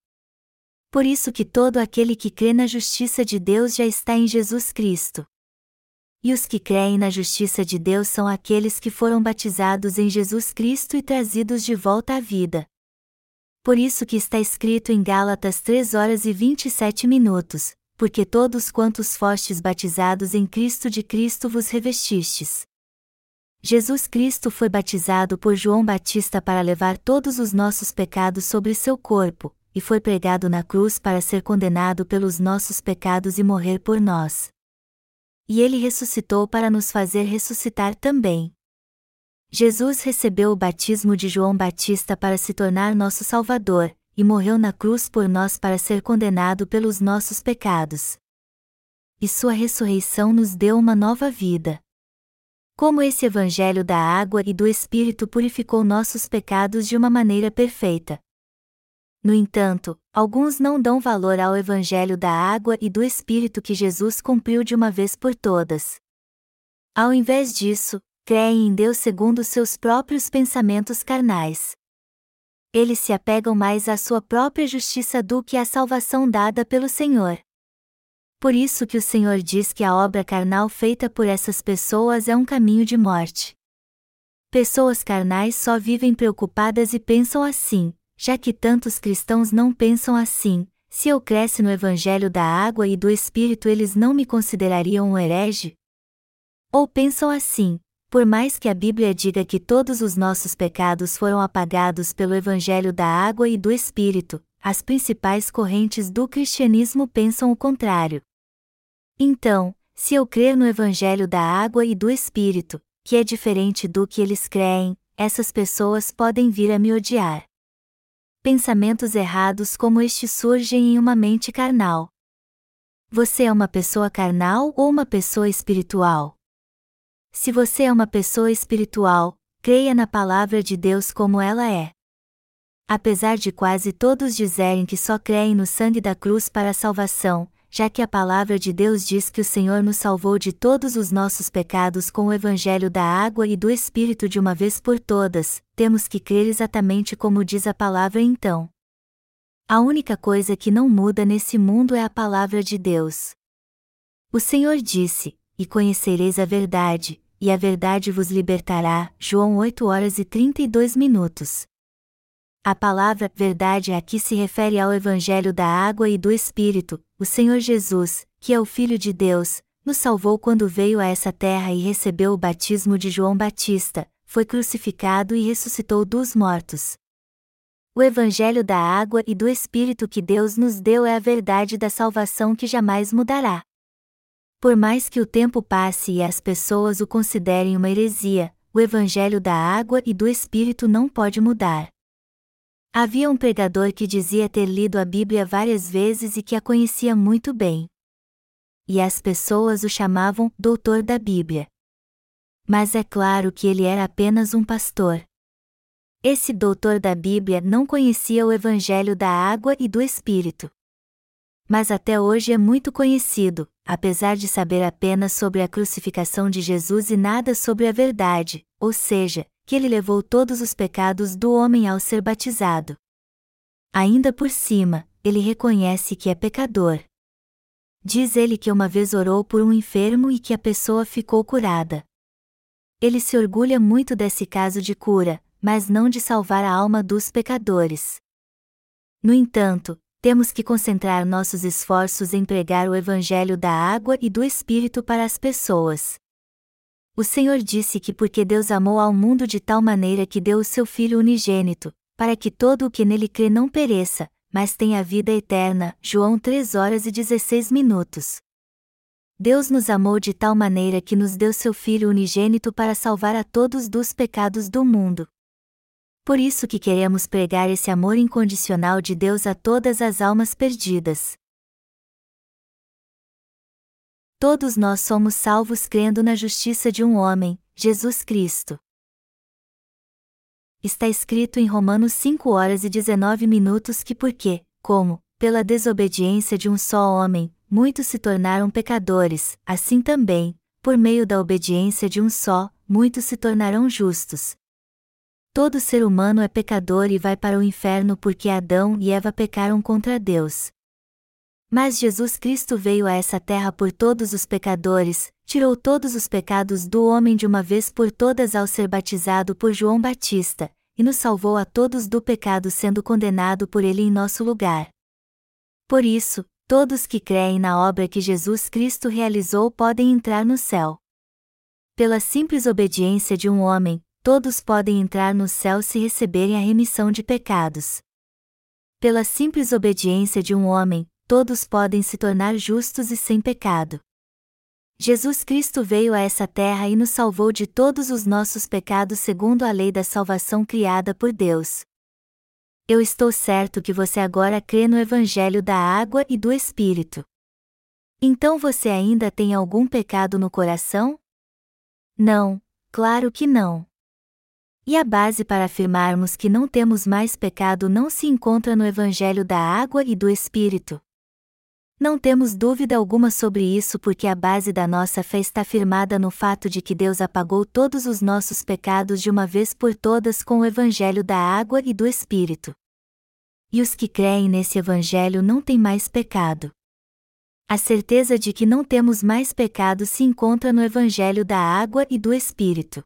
por isso que todo aquele que crê na justiça de Deus já está em Jesus Cristo. e os que creem na justiça de Deus são aqueles que foram batizados em Jesus Cristo e trazidos de volta à vida. Por isso que está escrito em Gálatas 3 horas e 27 minutos, porque todos quantos fostes batizados em Cristo de Cristo vos revestistes. Jesus Cristo foi batizado por João Batista para levar todos os nossos pecados sobre seu corpo, e foi pregado na cruz para ser condenado pelos nossos pecados e morrer por nós. E ele ressuscitou para nos fazer ressuscitar também. Jesus recebeu o batismo de João Batista para se tornar nosso Salvador, e morreu na cruz por nós para ser condenado pelos nossos pecados. E sua ressurreição nos deu uma nova vida. Como esse Evangelho da água e do Espírito purificou nossos pecados de uma maneira perfeita. No entanto, alguns não dão valor ao Evangelho da água e do Espírito que Jesus cumpriu de uma vez por todas. Ao invés disso, creem em Deus segundo seus próprios pensamentos carnais. Eles se apegam mais à sua própria justiça do que à salvação dada pelo Senhor. Por isso que o Senhor diz que a obra carnal feita por essas pessoas é um caminho de morte. Pessoas carnais só vivem preocupadas e pensam assim, já que tantos cristãos não pensam assim, se eu cresce no Evangelho da água e do Espírito eles não me considerariam um herege? Ou pensam assim, por mais que a Bíblia diga que todos os nossos pecados foram apagados pelo Evangelho da água e do Espírito, as principais correntes do cristianismo pensam o contrário. Então, se eu crer no Evangelho da água e do Espírito, que é diferente do que eles creem, essas pessoas podem vir a me odiar pensamentos errados como este surgem em uma mente carnal. Você é uma pessoa carnal ou uma pessoa espiritual? Se você é uma pessoa espiritual, creia na palavra de Deus como ela é. Apesar de quase todos dizerem que só creem no sangue da cruz para a salvação, já que a palavra de Deus diz que o Senhor nos salvou de todos os nossos pecados com o evangelho da água e do Espírito de uma vez por todas, temos que crer exatamente como diz a palavra então. A única coisa que não muda nesse mundo é a palavra de Deus. O Senhor disse: E conhecereis a verdade, e a verdade vos libertará. João 8 horas e 32 minutos. A palavra verdade aqui se refere ao Evangelho da água e do Espírito, o Senhor Jesus, que é o Filho de Deus, nos salvou quando veio a essa terra e recebeu o batismo de João Batista, foi crucificado e ressuscitou dos mortos. O Evangelho da água e do Espírito que Deus nos deu é a verdade da salvação que jamais mudará. Por mais que o tempo passe e as pessoas o considerem uma heresia, o Evangelho da água e do Espírito não pode mudar. Havia um pregador que dizia ter lido a Bíblia várias vezes e que a conhecia muito bem. E as pessoas o chamavam Doutor da Bíblia. Mas é claro que ele era apenas um pastor. Esse doutor da Bíblia não conhecia o Evangelho da água e do Espírito. Mas até hoje é muito conhecido, apesar de saber apenas sobre a crucificação de Jesus e nada sobre a verdade, ou seja, que ele levou todos os pecados do homem ao ser batizado. Ainda por cima, ele reconhece que é pecador. Diz ele que uma vez orou por um enfermo e que a pessoa ficou curada. Ele se orgulha muito desse caso de cura, mas não de salvar a alma dos pecadores. No entanto, temos que concentrar nossos esforços em pregar o Evangelho da água e do Espírito para as pessoas. O Senhor disse que porque Deus amou ao mundo de tal maneira que deu o seu Filho unigênito, para que todo o que nele crê não pereça, mas tenha vida eterna. João 3 horas e 16 minutos. Deus nos amou de tal maneira que nos deu seu Filho unigênito para salvar a todos dos pecados do mundo. Por isso que queremos pregar esse amor incondicional de Deus a todas as almas perdidas. Todos nós somos salvos crendo na justiça de um homem, Jesus Cristo. Está escrito em Romanos 5 horas e 19 minutos que porque, como, pela desobediência de um só homem, muitos se tornaram pecadores, assim também, por meio da obediência de um só, muitos se tornarão justos. Todo ser humano é pecador e vai para o inferno porque Adão e Eva pecaram contra Deus. Mas Jesus Cristo veio a essa terra por todos os pecadores, tirou todos os pecados do homem de uma vez por todas ao ser batizado por João Batista, e nos salvou a todos do pecado sendo condenado por ele em nosso lugar. Por isso, todos que creem na obra que Jesus Cristo realizou podem entrar no céu. Pela simples obediência de um homem, todos podem entrar no céu se receberem a remissão de pecados. Pela simples obediência de um homem, todos podem se tornar justos e sem pecado. Jesus Cristo veio a essa terra e nos salvou de todos os nossos pecados segundo a lei da salvação criada por Deus. Eu estou certo que você agora crê no Evangelho da água e do Espírito. Então você ainda tem algum pecado no coração? Não, claro que não. E a base para afirmarmos que não temos mais pecado não se encontra no Evangelho da água e do Espírito. Não temos dúvida alguma sobre isso porque a base da nossa fé está firmada no fato de que Deus apagou todos os nossos pecados de uma vez por todas com o Evangelho da água e do Espírito. E os que creem nesse Evangelho não têm mais pecado. A certeza de que não temos mais pecado se encontra no Evangelho da água e do Espírito.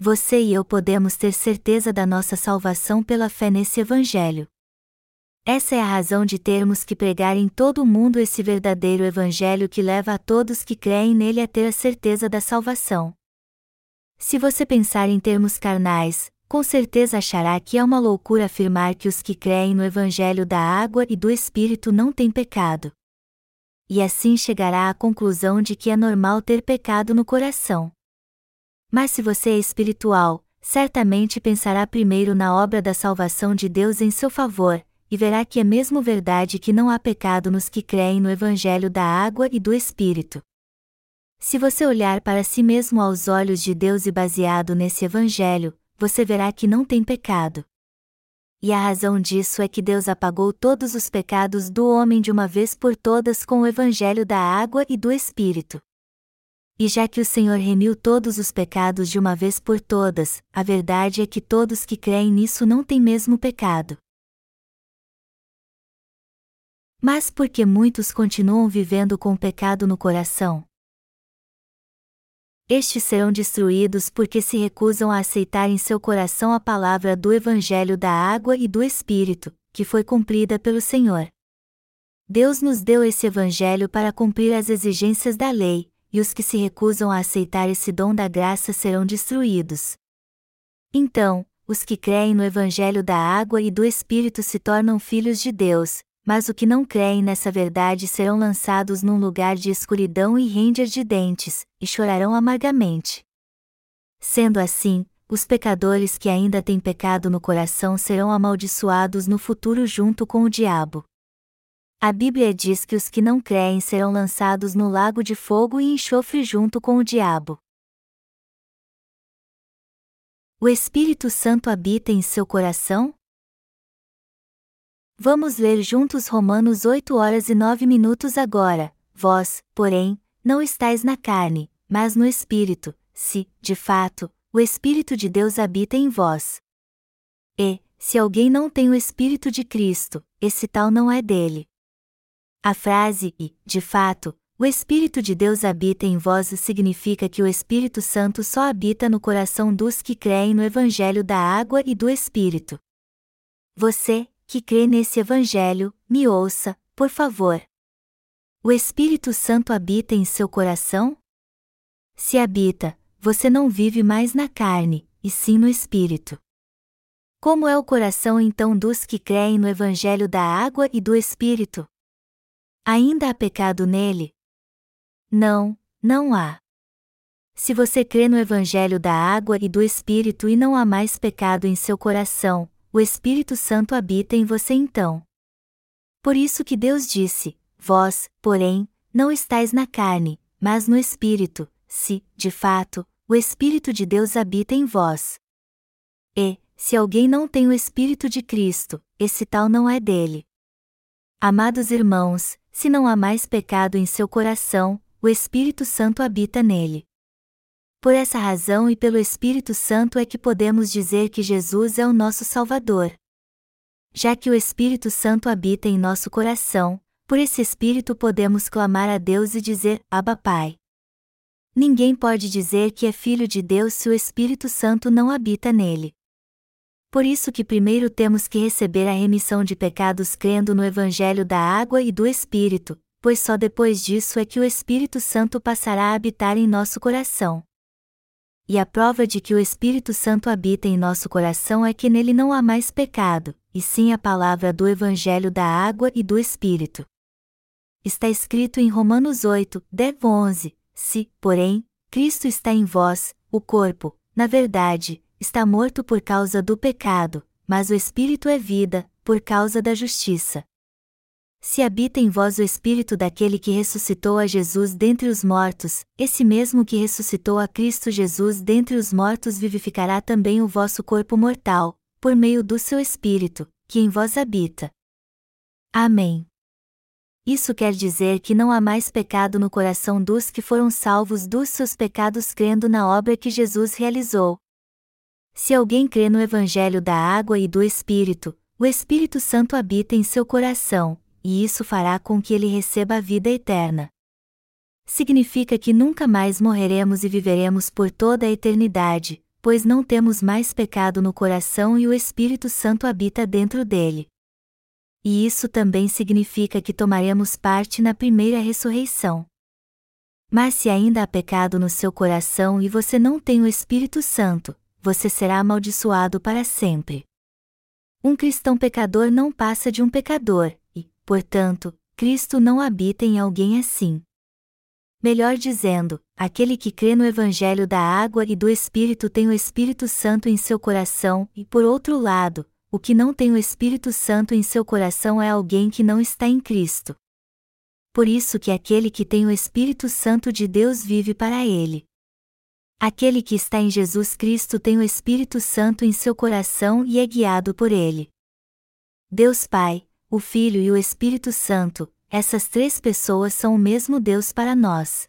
Você e eu podemos ter certeza da nossa salvação pela fé nesse Evangelho. Essa é a razão de termos que pregar em todo o mundo esse verdadeiro Evangelho que leva a todos que creem nele a ter a certeza da salvação. Se você pensar em termos carnais, com certeza achará que é uma loucura afirmar que os que creem no Evangelho da água e do Espírito não têm pecado. E assim chegará à conclusão de que é normal ter pecado no coração. Mas se você é espiritual, certamente pensará primeiro na obra da salvação de Deus em seu favor, e verá que é mesmo verdade que não há pecado nos que creem no Evangelho da água e do Espírito. Se você olhar para si mesmo aos olhos de Deus e baseado nesse Evangelho, você verá que não tem pecado. E a razão disso é que Deus apagou todos os pecados do homem de uma vez por todas com o Evangelho da água e do Espírito. E já que o Senhor remiu todos os pecados de uma vez por todas, a verdade é que todos que creem nisso não têm mesmo pecado. Mas por que muitos continuam vivendo com o pecado no coração? Estes serão destruídos porque se recusam a aceitar em seu coração a palavra do Evangelho da água e do Espírito, que foi cumprida pelo Senhor. Deus nos deu esse Evangelho para cumprir as exigências da lei, e os que se recusam a aceitar esse dom da graça serão destruídos. Então, os que creem no Evangelho da água e do Espírito se tornam filhos de Deus, mas os que não creem nessa verdade serão lançados num lugar de escuridão e ranger de dentes, e chorarão amargamente. Sendo assim, os pecadores que ainda têm pecado no coração serão amaldiçoados no futuro junto com o diabo. A Bíblia diz que os que não creem serão lançados no lago de fogo e enxofre junto com o diabo. O Espírito Santo habita em seu coração? Vamos ler juntos Romanos 8 horas e 9 minutos agora. Vós, porém, não estáis na carne, mas no Espírito, se, de fato, o Espírito de Deus habita em vós. E, se alguém não tem o Espírito de Cristo, esse tal não é dele. A frase e, de fato, o Espírito de Deus habita em vós significa que o Espírito Santo só habita no coração dos que creem no Evangelho da água e do Espírito. Você, que crê nesse Evangelho, me ouça, por favor. O Espírito Santo habita em seu coração? Se habita, você não vive mais na carne, e sim no Espírito. Como é o coração então dos que creem no Evangelho da água e do Espírito? Ainda há pecado nele? Não, não há. Se você crê no Evangelho da água e do Espírito e não há mais pecado em seu coração, o Espírito Santo habita em você então. Por isso que Deus disse: Vós, porém, não estáis na carne, mas no Espírito, se, de fato, o Espírito de Deus habita em vós. E, se alguém não tem o Espírito de Cristo, esse tal não é dele. Amados irmãos, se não há mais pecado em seu coração, o Espírito Santo habita nele. Por essa razão e pelo Espírito Santo é que podemos dizer que Jesus é o nosso Salvador. Já que o Espírito Santo habita em nosso coração, por esse Espírito podemos clamar a Deus e dizer: Abba Pai. ninguém pode dizer que é filho de Deus se o Espírito Santo não habita nele. Por isso que primeiro temos que receber a remissão de pecados crendo no Evangelho da água e do Espírito, pois só depois disso é que o Espírito Santo passará a habitar em nosso coração. E a prova de que o Espírito Santo habita em nosso coração é que nele não há mais pecado, e sim a palavra do Evangelho da água e do Espírito. Está escrito em Romanos 8, 10, 11: Se, porém, Cristo está em vós, o corpo, na verdade, está morto por causa do pecado, mas o Espírito é vida, por causa da justiça. Se habita em vós o Espírito daquele que ressuscitou a Jesus dentre os mortos, esse mesmo que ressuscitou a Cristo Jesus dentre os mortos vivificará também o vosso corpo mortal, por meio do seu Espírito, que em vós habita. Amém. Isso quer dizer que não há mais pecado no coração dos que foram salvos dos seus pecados crendo na obra que Jesus realizou, se alguém crê no Evangelho da água e do Espírito, o Espírito Santo habita em seu coração, e isso fará com que ele receba a vida eterna. Significa que nunca mais morreremos e viveremos por toda a eternidade, pois não temos mais pecado no coração e o Espírito Santo habita dentro dele. E isso também significa que tomaremos parte na primeira ressurreição. Mas se ainda há pecado no seu coração e você não tem o Espírito Santo, você será amaldiçoado para sempre. Um cristão pecador não passa de um pecador, portanto, Cristo não habita em alguém assim. Melhor dizendo, aquele que crê no Evangelho da água e do Espírito tem o Espírito Santo em seu coração, e por outro lado, o que não tem o Espírito Santo em seu coração é alguém que não está em Cristo. Por isso que aquele que tem o Espírito Santo de Deus vive para ele. Aquele que está em Jesus Cristo tem o Espírito Santo em seu coração e é guiado por ele. Deus Pai, o Filho e o Espírito Santo, essas três pessoas são o mesmo Deus para nós.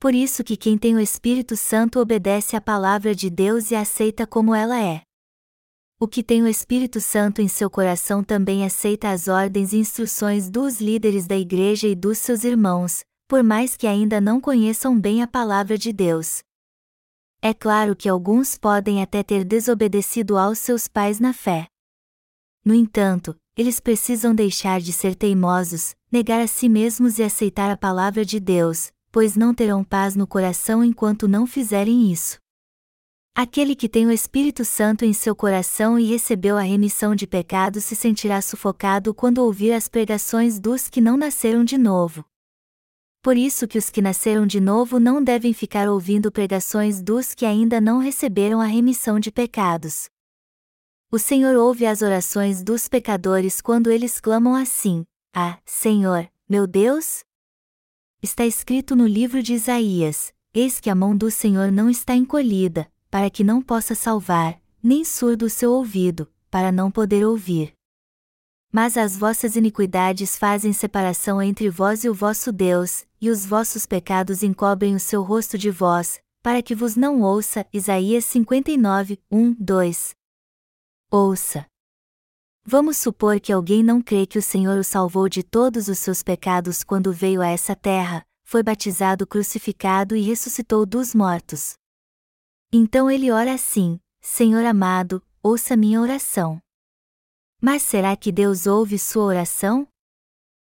Por isso que quem tem o Espírito Santo obedece à palavra de Deus e a aceita como ela é. O que tem o Espírito Santo em seu coração também aceita as ordens e instruções dos líderes da igreja e dos seus irmãos, por mais que ainda não conheçam bem a palavra de Deus. É claro que alguns podem até ter desobedecido aos seus pais na fé. No entanto, eles precisam deixar de ser teimosos, negar a si mesmos e aceitar a palavra de Deus, pois não terão paz no coração enquanto não fizerem isso. Aquele que tem o Espírito Santo em seu coração e recebeu a remissão de pecados se sentirá sufocado quando ouvir as pregações dos que não nasceram de novo. Por isso que os que nasceram de novo não devem ficar ouvindo pregações dos que ainda não receberam a remissão de pecados. O Senhor ouve as orações dos pecadores quando eles clamam assim: Ah, Senhor, meu Deus? Está escrito no livro de Isaías: Eis que a mão do Senhor não está encolhida, para que não possa salvar, nem surdo o seu ouvido, para não poder ouvir. Mas as vossas iniquidades fazem separação entre vós e o vosso Deus, e os vossos pecados encobrem o seu rosto de vós, para que vos não ouça. Isaías 59, 1, 2. Ouça. Vamos supor que alguém não crê que o Senhor o salvou de todos os seus pecados quando veio a essa terra, foi batizado, crucificado e ressuscitou dos mortos. Então ele ora assim: Senhor amado, ouça minha oração. Mas será que Deus ouve sua oração?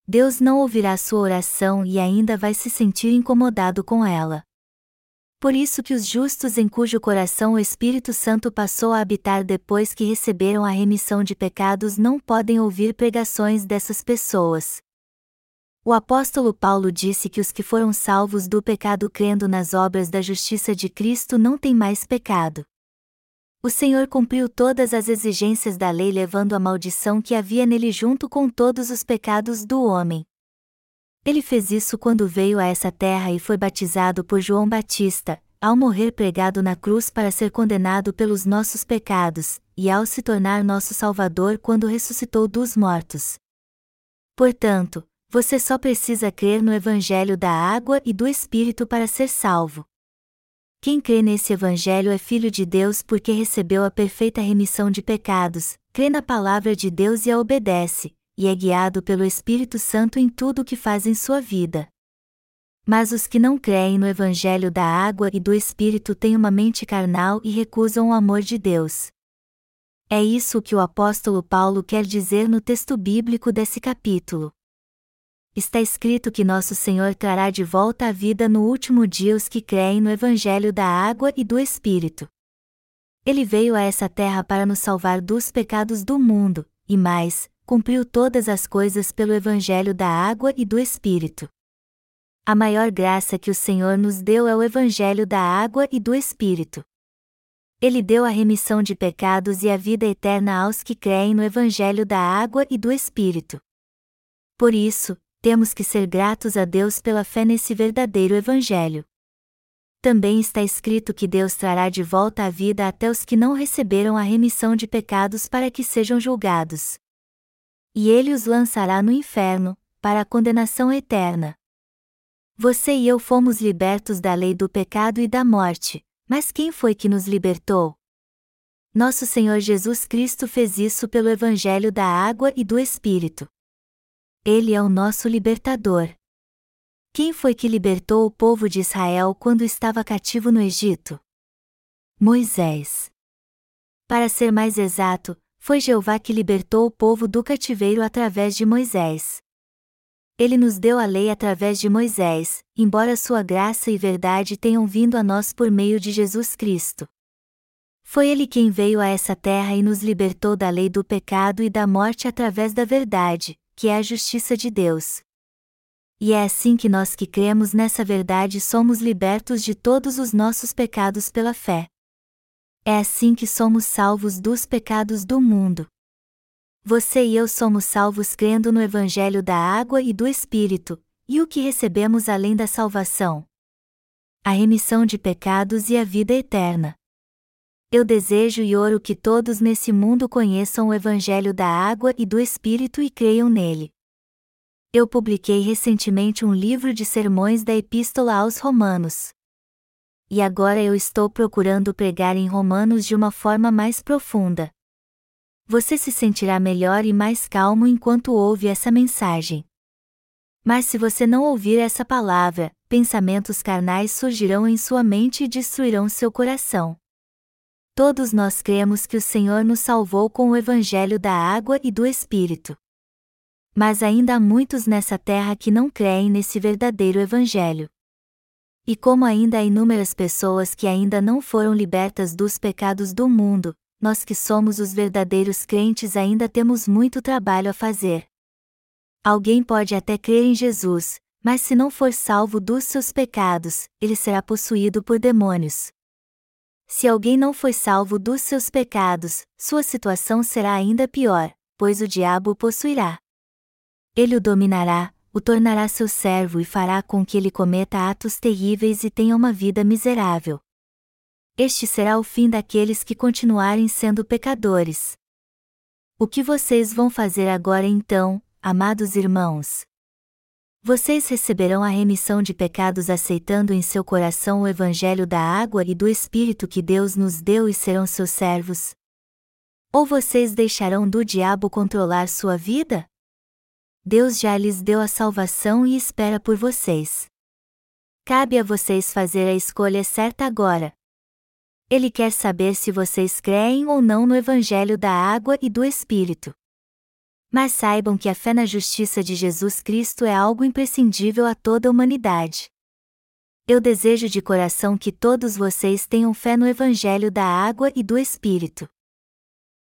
Deus não ouvirá sua oração e ainda vai se sentir incomodado com ela. Por isso que os justos em cujo coração o Espírito Santo passou a habitar depois que receberam a remissão de pecados não podem ouvir pregações dessas pessoas. O apóstolo Paulo disse que os que foram salvos do pecado crendo nas obras da justiça de Cristo não têm mais pecado. O Senhor cumpriu todas as exigências da lei levando a maldição que havia nele junto com todos os pecados do homem. Ele fez isso quando veio a essa terra e foi batizado por João Batista, ao morrer pregado na cruz para ser condenado pelos nossos pecados, e ao se tornar nosso Salvador quando ressuscitou dos mortos. Portanto, você só precisa crer no Evangelho da água e do Espírito para ser salvo. Quem crê nesse Evangelho é filho de Deus porque recebeu a perfeita remissão de pecados, crê na palavra de Deus e a obedece, e é guiado pelo Espírito Santo em tudo o que faz em sua vida. Mas os que não creem no Evangelho da água e do Espírito têm uma mente carnal e recusam o amor de Deus. É isso que o apóstolo Paulo quer dizer no texto bíblico desse capítulo. Está escrito que nosso Senhor trará de volta à vida no último dia os que creem no Evangelho da água e do Espírito. Ele veio a essa terra para nos salvar dos pecados do mundo, e mais, cumpriu todas as coisas pelo Evangelho da água e do Espírito. A maior graça que o Senhor nos deu é o Evangelho da água e do Espírito. Ele deu a remissão de pecados e a vida eterna aos que creem no Evangelho da água e do Espírito. Por isso, temos que ser gratos a Deus pela fé nesse verdadeiro Evangelho. Também está escrito que Deus trará de volta a vida até os que não receberam a remissão de pecados para que sejam julgados. E ele os lançará no inferno, para a condenação eterna. Você e eu fomos libertos da lei do pecado e da morte, mas quem foi que nos libertou? Nosso Senhor Jesus Cristo fez isso pelo Evangelho da água e do Espírito. Ele é o nosso libertador. Quem foi que libertou o povo de Israel quando estava cativo no Egito? Moisés. Para ser mais exato, foi Jeová que libertou o povo do cativeiro através de Moisés. Ele nos deu a lei através de Moisés, embora sua graça e verdade tenham vindo a nós por meio de Jesus Cristo. Foi ele quem veio a essa terra e nos libertou da lei do pecado e da morte através da verdade, que é a justiça de Deus. E é assim que nós que cremos nessa verdade somos libertos de todos os nossos pecados pela fé. É assim que somos salvos dos pecados do mundo. Você e eu somos salvos crendo no Evangelho da água e do Espírito, e o que recebemos além da salvação? A remissão de pecados e a vida eterna. Eu desejo e oro que todos nesse mundo conheçam o Evangelho da água e do Espírito e creiam nele. Eu publiquei recentemente um livro de sermões da Epístola aos Romanos. E agora eu estou procurando pregar em Romanos de uma forma mais profunda você se sentirá melhor e mais calmo enquanto ouve essa mensagem. Mas se você não ouvir essa palavra, pensamentos carnais surgirão em sua mente e destruirão seu coração. Todos nós cremos que o Senhor nos salvou com o Evangelho da água e do Espírito. Mas ainda há muitos nessa terra que não creem nesse verdadeiro Evangelho. E como ainda há inúmeras pessoas que ainda não foram libertas dos pecados do mundo, nós que somos os verdadeiros crentes ainda temos muito trabalho a fazer. Alguém pode até crer em Jesus, mas se não for salvo dos seus pecados, ele será possuído por demônios. Se alguém não foi salvo dos seus pecados, sua situação será ainda pior, pois o diabo o possuirá. Ele o dominará, o tornará seu servo e fará com que ele cometa atos terríveis e tenha uma vida miserável este será o fim daqueles que continuarem sendo pecadores. O que vocês vão fazer agora então, amados irmãos? Vocês receberão a remissão de pecados aceitando em seu coração o Evangelho da água e do Espírito que Deus nos deu e serão seus servos? Ou vocês deixarão do diabo controlar sua vida? Deus já lhes deu a salvação e espera por vocês. Cabe a vocês fazer a escolha certa agora. Ele quer saber se vocês creem ou não no Evangelho da água e do Espírito. Mas saibam que a fé na justiça de Jesus Cristo é algo imprescindível a toda a humanidade. Eu desejo de coração que todos vocês tenham fé no Evangelho da água e do Espírito.